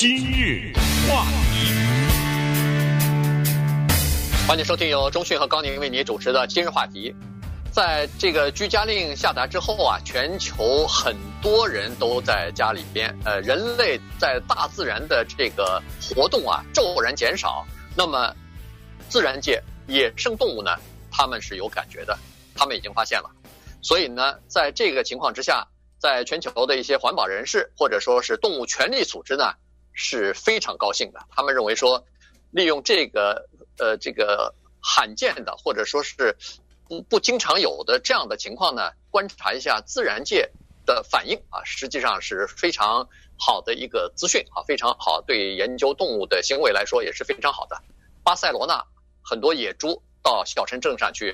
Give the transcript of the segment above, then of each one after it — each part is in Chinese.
今日话题，欢迎收听由中讯和高宁为您主持的今日话题。在这个居家令下达之后啊，全球很多人都在家里边，呃，人类在大自然的这个活动啊骤然减少，那么自然界野生动物呢，他们是有感觉的，他们已经发现了，所以呢，在这个情况之下，在全球的一些环保人士或者说是动物权利组织呢，是非常高兴的，他们认为说，利用这个呃这个罕见的或者说是。不不经常有的这样的情况呢，观察一下自然界的反应啊，实际上是非常好的一个资讯啊，非常好，对研究动物的行为来说也是非常好的。巴塞罗那很多野猪到小城镇上去，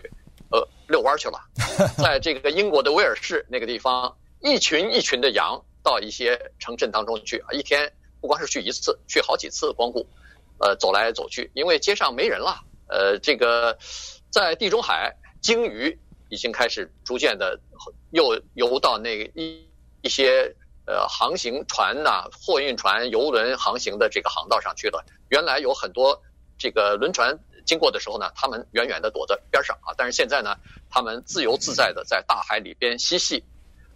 呃，遛弯去了。在这个英国的威尔士那个地方，一群一群的羊到一些城镇当中去啊，一天不光是去一次，去好几次光顾，呃，走来走去，因为街上没人了。呃，这个在地中海。鲸鱼已经开始逐渐的又游到那个一一些呃航行船呐、货运船、游轮航行的这个航道上去了。原来有很多这个轮船经过的时候呢，他们远远的躲在边上啊，但是现在呢，他们自由自在的在大海里边嬉戏。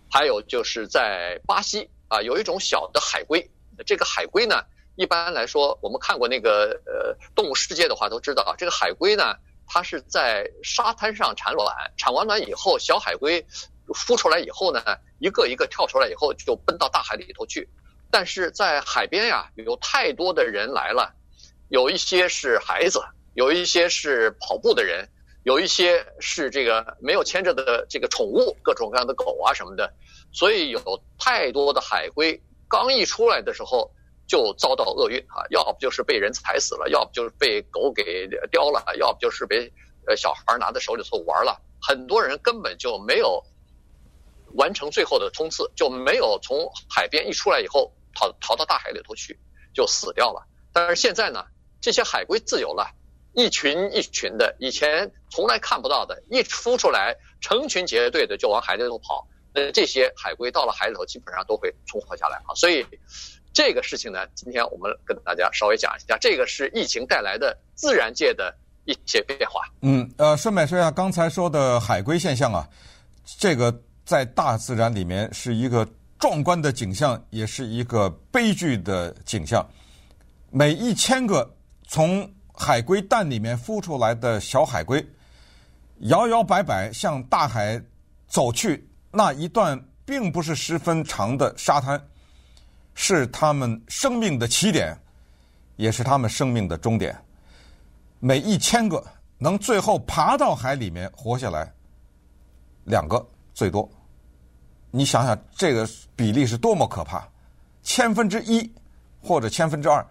还有就是在巴西啊，有一种小的海龟，这个海龟呢，一般来说我们看过那个呃动物世界的话都知道啊，这个海龟呢。它是在沙滩上产卵，产完卵以后，小海龟孵出来以后呢，一个一个跳出来以后就奔到大海里头去。但是在海边呀，有太多的人来了，有一些是孩子，有一些是跑步的人，有一些是这个没有牵着的这个宠物，各种各样的狗啊什么的，所以有太多的海龟刚一出来的时候。就遭到厄运啊，要不就是被人踩死了，要不就是被狗给叼了，要不就是被呃小孩拿在手里头玩了。很多人根本就没有完成最后的冲刺，就没有从海边一出来以后逃逃到大海里头去，就死掉了。但是现在呢，这些海龟自由了，一群一群的，以前从来看不到的，一孵出来成群结队的就往海里头跑。那这些海龟到了海里头，基本上都会存活下来啊，所以。这个事情呢，今天我们跟大家稍微讲一下，这个是疫情带来的自然界的一些变化。嗯，呃，顺便说一下刚才说的海龟现象啊，这个在大自然里面是一个壮观的景象，也是一个悲剧的景象。每一千个从海龟蛋里面孵出来的小海龟，摇摇摆摆向大海走去，那一段并不是十分长的沙滩。是他们生命的起点，也是他们生命的终点。每一千个能最后爬到海里面活下来，两个最多。你想想这个比例是多么可怕，千分之一或者千分之二。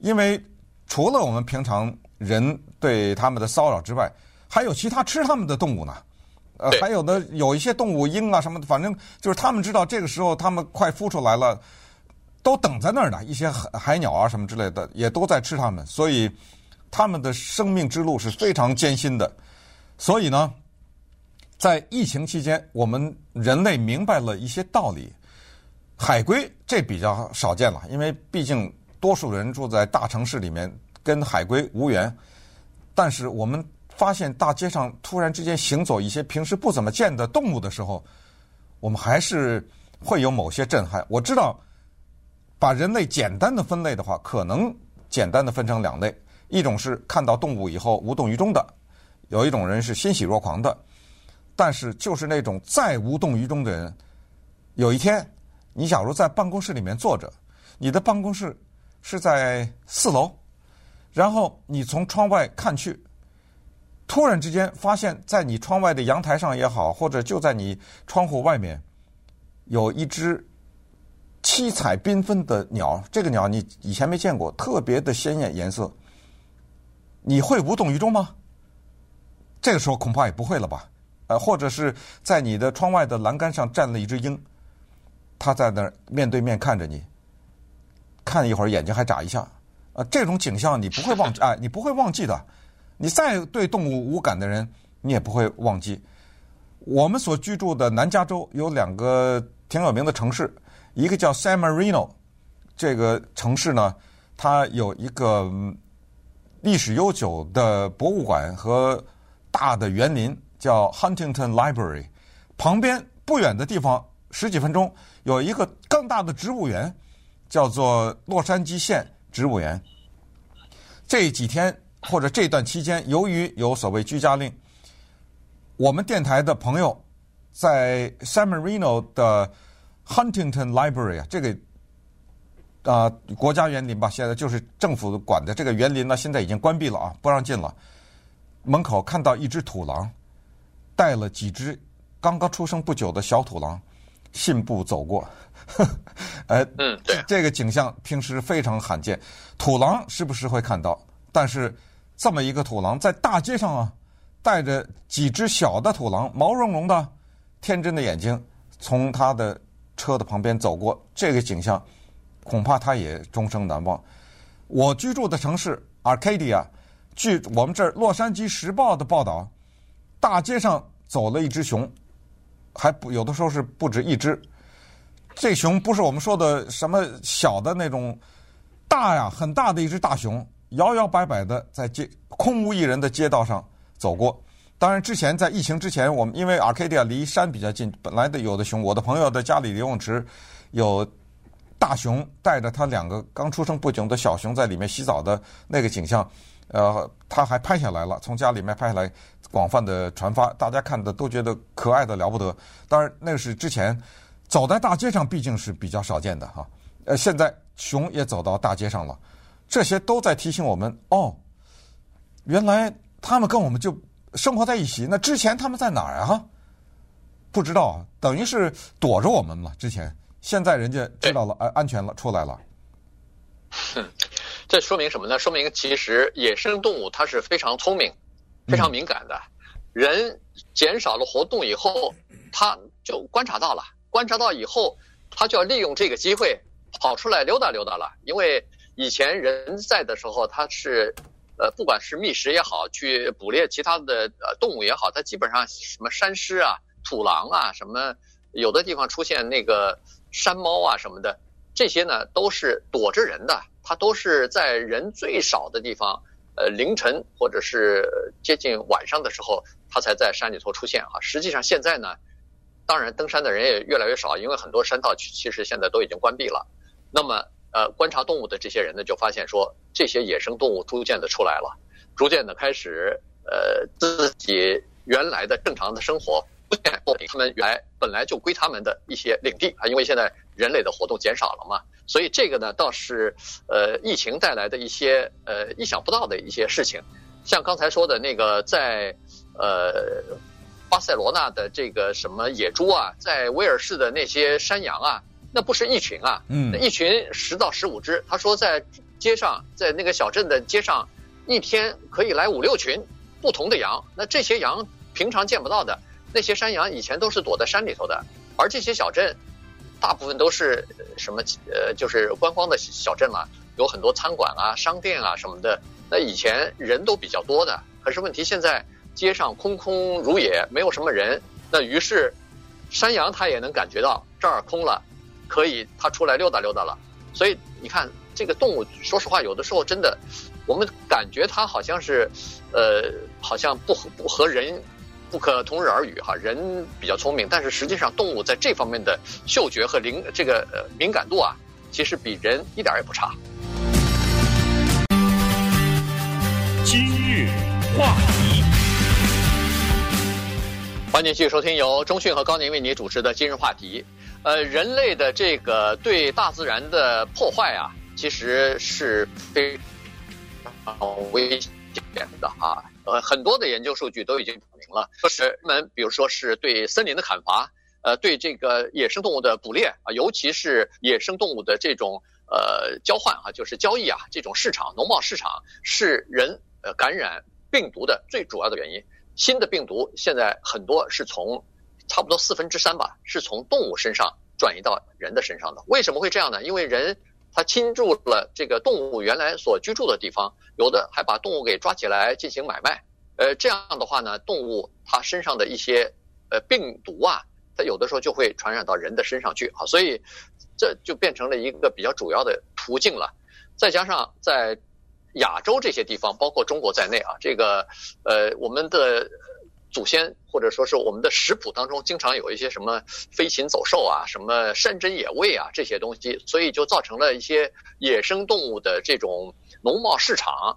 因为除了我们平常人对他们的骚扰之外，还有其他吃他们的动物呢。呃，还有的有一些动物鹰啊什么的，反正就是他们知道这个时候他们快孵出来了。都等在那儿呢，一些海海鸟啊什么之类的也都在吃它们，所以他们的生命之路是非常艰辛的。所以呢，在疫情期间，我们人类明白了一些道理。海龟这比较少见了，因为毕竟多数人住在大城市里面，跟海龟无缘。但是我们发现大街上突然之间行走一些平时不怎么见的动物的时候，我们还是会有某些震撼。我知道。把人类简单的分类的话，可能简单的分成两类：一种是看到动物以后无动于衷的，有一种人是欣喜若狂的。但是就是那种再无动于衷的人，有一天，你假如在办公室里面坐着，你的办公室是在四楼，然后你从窗外看去，突然之间发现，在你窗外的阳台上也好，或者就在你窗户外面，有一只。七彩缤纷的鸟，这个鸟你以前没见过，特别的鲜艳颜色。你会无动于衷吗？这个时候恐怕也不会了吧？呃，或者是在你的窗外的栏杆上站了一只鹰，它在那儿面对面看着你，看一会儿眼睛还眨一下，呃，这种景象你不会忘记，哎，你不会忘记的。你再对动物无感的人，你也不会忘记。我们所居住的南加州有两个挺有名的城市。一个叫 San Marino，这个城市呢，它有一个历史悠久的博物馆和大的园林，叫 Huntington Library。旁边不远的地方，十几分钟有一个更大的植物园，叫做洛杉矶县植物园。这几天或者这段期间，由于有所谓居家令，我们电台的朋友在 San Marino 的 Huntington Library 啊，这个啊、呃、国家园林吧，现在就是政府管的这个园林呢，现在已经关闭了啊，不让进了。门口看到一只土狼，带了几只刚刚出生不久的小土狼，信步走过。呃，嗯，对，这个景象平时非常罕见，土狼时不时会看到，但是这么一个土狼在大街上啊，带着几只小的土狼，毛茸茸的、天真的眼睛，从他的车的旁边走过，这个景象恐怕他也终生难忘。我居住的城市 Arcadia，据我们这儿《洛杉矶时报》的报道，大街上走了一只熊，还不有的时候是不止一只。这熊不是我们说的什么小的那种，大呀，很大的一只大熊，摇摇摆摆的在街空无一人的街道上走过。当然，之前在疫情之前，我们因为 Arcadia 离山比较近，本来的有的熊，我的朋友的家里游泳池有大熊带着他两个刚出生不久的小熊在里面洗澡的那个景象，呃，他还拍下来了，从家里面拍下来，广泛的传发，大家看的都觉得可爱的了不得。当然，那个是之前。走在大街上毕竟是比较少见的哈，呃，现在熊也走到大街上了，这些都在提醒我们哦，原来他们跟我们就生活在一起。那之前他们在哪儿啊？不知道啊，等于是躲着我们嘛。之前，现在人家知道了，安安全了，出来了。哼，这说明什么呢？说明其实野生动物它是非常聪明、非常敏感的。嗯、人减少了活动以后，它就观察到了。观察到以后，它就要利用这个机会跑出来溜达溜达了。因为以前人在的时候，他是，呃，不管是觅食也好，去捕猎其他的呃动物也好，它基本上什么山狮啊、土狼啊，什么有的地方出现那个山猫啊什么的，这些呢都是躲着人的，它都是在人最少的地方，呃，凌晨或者是接近晚上的时候，它才在山里头出现啊。实际上现在呢。当然，登山的人也越来越少，因为很多山道其实现在都已经关闭了。那么，呃，观察动物的这些人呢，就发现说，这些野生动物逐渐的出来了，逐渐的开始，呃，自己原来的正常的生活，不见他们原来本来就归他们的一些领地啊，因为现在人类的活动减少了嘛，所以这个呢，倒是呃，疫情带来的一些呃意想不到的一些事情，像刚才说的那个在呃。巴塞罗那的这个什么野猪啊，在威尔士的那些山羊啊，那不是一群啊，嗯，一群十到十五只。他说在街上，在那个小镇的街上，一天可以来五六群不同的羊。那这些羊平常见不到的，那些山羊以前都是躲在山里头的，而这些小镇大部分都是什么呃，就是观光的小镇嘛，有很多餐馆啊、商店啊什么的。那以前人都比较多的，可是问题现在。街上空空如也，没有什么人。那于是，山羊它也能感觉到这儿空了，可以它出来溜达溜达了。所以你看，这个动物，说实话，有的时候真的，我们感觉它好像是，呃，好像不和不和人不可同日而语哈。人比较聪明，但是实际上动物在这方面的嗅觉和灵这个呃敏感度啊，其实比人一点也不差。今日话题。欢迎继续收听由中讯和高宁为您主持的今日话题。呃，人类的这个对大自然的破坏啊，其实是非常危险的啊。呃，很多的研究数据都已经表明了，说是人们，比如说是对森林的砍伐，呃，对这个野生动物的捕猎啊，尤其是野生动物的这种呃交换啊，就是交易啊，这种市场，农贸市场是人呃感染病毒的最主要的原因。新的病毒现在很多是从差不多四分之三吧，是从动物身上转移到人的身上的。为什么会这样呢？因为人他侵入了这个动物原来所居住的地方，有的还把动物给抓起来进行买卖。呃，这样的话呢，动物它身上的一些呃病毒啊，它有的时候就会传染到人的身上去。好，所以这就变成了一个比较主要的途径了。再加上在亚洲这些地方，包括中国在内啊，这个呃，我们的祖先或者说是我们的食谱当中，经常有一些什么飞禽走兽啊，什么山珍野味啊这些东西，所以就造成了一些野生动物的这种农贸市场。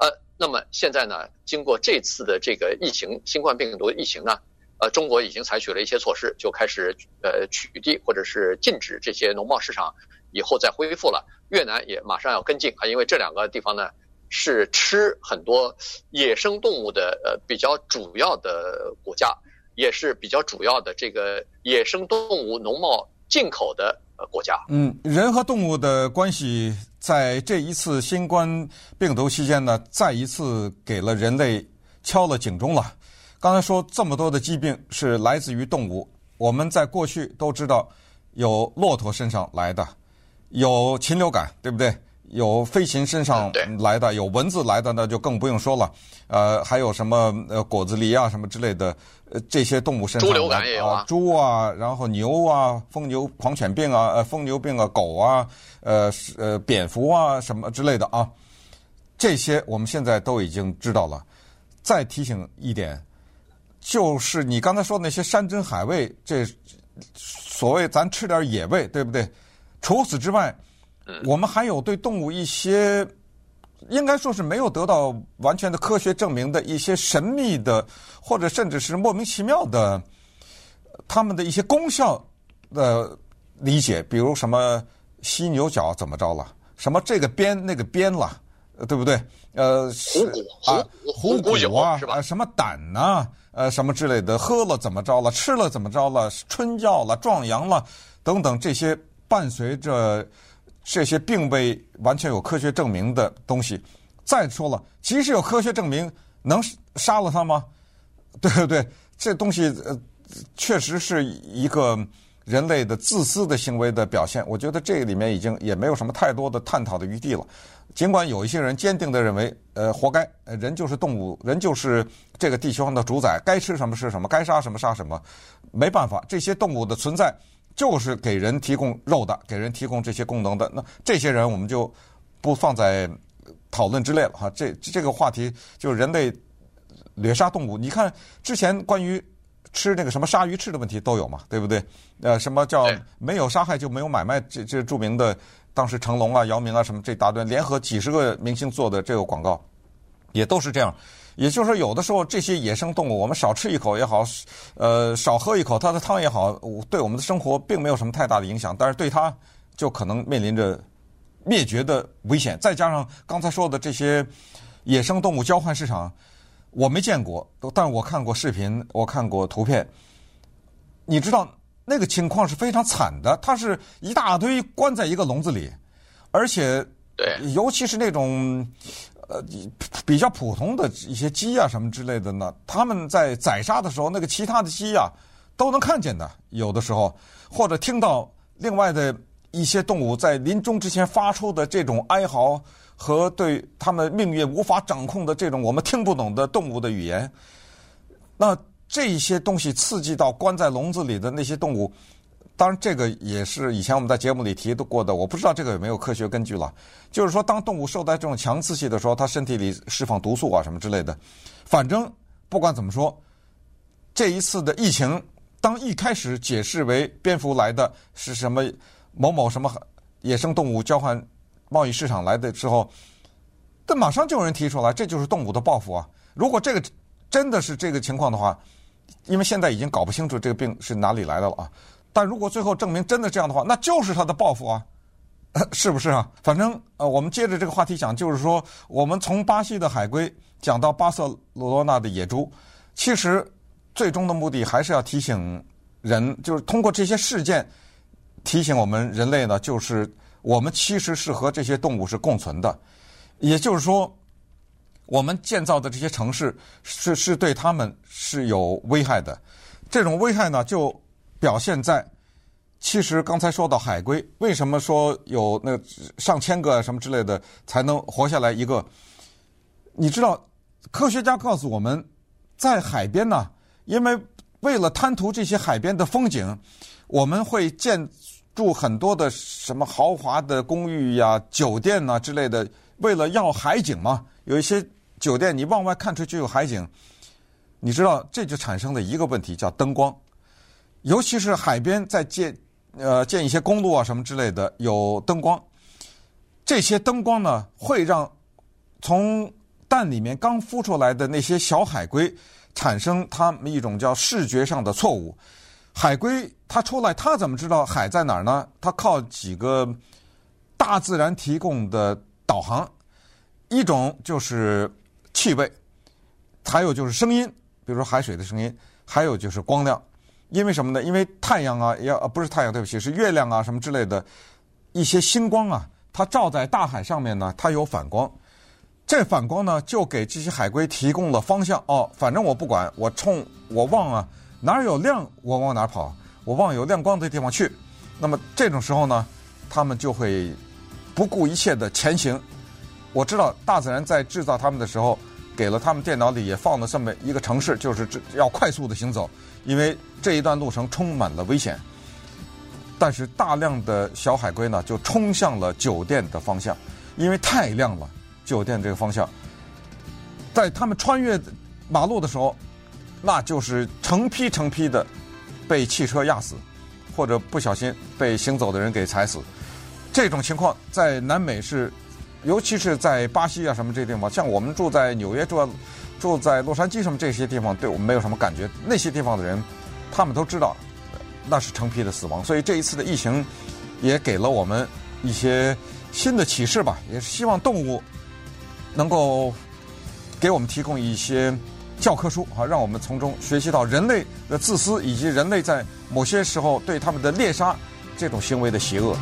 呃，那么现在呢，经过这次的这个疫情，新冠病毒疫情呢，呃，中国已经采取了一些措施，就开始呃取缔或者是禁止这些农贸市场，以后再恢复了。越南也马上要跟进啊，因为这两个地方呢是吃很多野生动物的呃比较主要的国家，也是比较主要的这个野生动物农贸进口的呃国家。嗯，人和动物的关系在这一次新冠病毒期间呢，再一次给了人类敲了警钟了。刚才说这么多的疾病是来自于动物，我们在过去都知道有骆驼身上来的。有禽流感，对不对？有飞禽身上来的，有蚊子来的，那就更不用说了。呃，还有什么呃果子狸啊什么之类的，呃这些动物身上。猪流感也有啊。猪啊，然后牛啊，疯牛狂犬病啊，呃疯牛病啊，狗啊，呃呃蝙蝠啊什么之类的啊，这些我们现在都已经知道了。再提醒一点，就是你刚才说的那些山珍海味，这所谓咱吃点野味，对不对？除此之外，我们还有对动物一些应该说是没有得到完全的科学证明的一些神秘的，或者甚至是莫名其妙的，他们的一些功效的理解，比如什么犀牛角怎么着了，什么这个鞭那个鞭了，对不对？呃，虎骨啊，虎骨啊，是吧？什么胆呐，呃，什么之类的，喝了怎么着了，吃了怎么着了，春药了，壮阳了，等等这些。伴随着这些并未完全有科学证明的东西，再说了，即使有科学证明，能杀了它吗？对不对？这东西呃，确实是一个人类的自私的行为的表现。我觉得这里面已经也没有什么太多的探讨的余地了。尽管有一些人坚定地认为，呃，活该，人就是动物，人就是这个地球上的主宰，该吃什么吃什么，该杀什么杀什么，没办法，这些动物的存在。就是给人提供肉的，给人提供这些功能的。那这些人我们就不放在讨论之列了哈。这这个话题就是人类掠杀动物。你看之前关于吃那个什么鲨鱼翅的问题都有嘛，对不对？呃，什么叫没有杀害就没有买卖？这这著名的当时成龙啊、姚明啊什么这大段联合几十个明星做的这个广告，也都是这样。也就是说，有的时候这些野生动物，我们少吃一口也好，呃，少喝一口它的汤也好，对我们的生活并没有什么太大的影响。但是对它，就可能面临着灭绝的危险。再加上刚才说的这些野生动物交换市场，我没见过，但我看过视频，我看过图片。你知道那个情况是非常惨的，它是一大堆关在一个笼子里，而且，对，尤其是那种。呃，比较普通的一些鸡啊什么之类的呢，他们在宰杀的时候，那个其他的鸡啊都能看见的，有的时候或者听到另外的一些动物在临终之前发出的这种哀嚎和对他们命运无法掌控的这种我们听不懂的动物的语言，那这些东西刺激到关在笼子里的那些动物。当然，这个也是以前我们在节目里提到过的。我不知道这个有没有科学根据了。就是说，当动物受到这种强刺激的时候，它身体里释放毒素啊什么之类的。反正不管怎么说，这一次的疫情，当一开始解释为蝙蝠来的是什么某某什么野生动物交换贸易市场来的时候，但马上就有人提出来，这就是动物的报复啊！如果这个真的是这个情况的话，因为现在已经搞不清楚这个病是哪里来的了啊。但如果最后证明真的这样的话，那就是他的报复啊，是不是啊？反正呃，我们接着这个话题讲，就是说，我们从巴西的海龟讲到巴塞罗那的野猪，其实最终的目的还是要提醒人，就是通过这些事件提醒我们人类呢，就是我们其实是和这些动物是共存的，也就是说，我们建造的这些城市是是对他们是有危害的，这种危害呢就。表现在，其实刚才说到海龟，为什么说有那上千个什么之类的才能活下来一个？你知道，科学家告诉我们，在海边呢，因为为了贪图这些海边的风景，我们会建筑很多的什么豪华的公寓呀、酒店呐之类的，为了要海景嘛，有一些酒店你往外看出去有海景，你知道这就产生了一个问题，叫灯光，尤其是海边在建呃建一些公路啊什么之类的，有灯光，这些灯光呢会让从蛋里面刚孵出来的那些小海龟产生它们一种叫视觉上的错误。海龟它出来，它怎么知道海在哪儿呢？它靠几个大自然提供的导航，一种就是气味，还有就是声音，比如说海水的声音，还有就是光亮。因为什么呢？因为太阳啊，要不是太阳，对不起，是月亮啊，什么之类的一些星光啊，它照在大海上面呢，它有反光。这反光呢，就给这些海龟提供了方向。哦，反正我不管，我冲我望啊。哪儿有亮，我往哪儿跑，我往有亮光的地方去。那么这种时候呢，他们就会不顾一切的前行。我知道大自然在制造他们的时候，给了他们电脑里也放了这么一个程式，就是这要快速的行走，因为这一段路程充满了危险。但是大量的小海龟呢，就冲向了酒店的方向，因为太亮了。酒店这个方向，在他们穿越马路的时候。那就是成批成批的被汽车压死，或者不小心被行走的人给踩死。这种情况在南美是，尤其是在巴西啊什么这地方，像我们住在纽约住住在洛杉矶什么这些地方，对我们没有什么感觉。那些地方的人，他们都知道那是成批的死亡。所以这一次的疫情也给了我们一些新的启示吧，也是希望动物能够给我们提供一些。教科书啊，让我们从中学习到人类的自私，以及人类在某些时候对他们的猎杀这种行为的邪恶。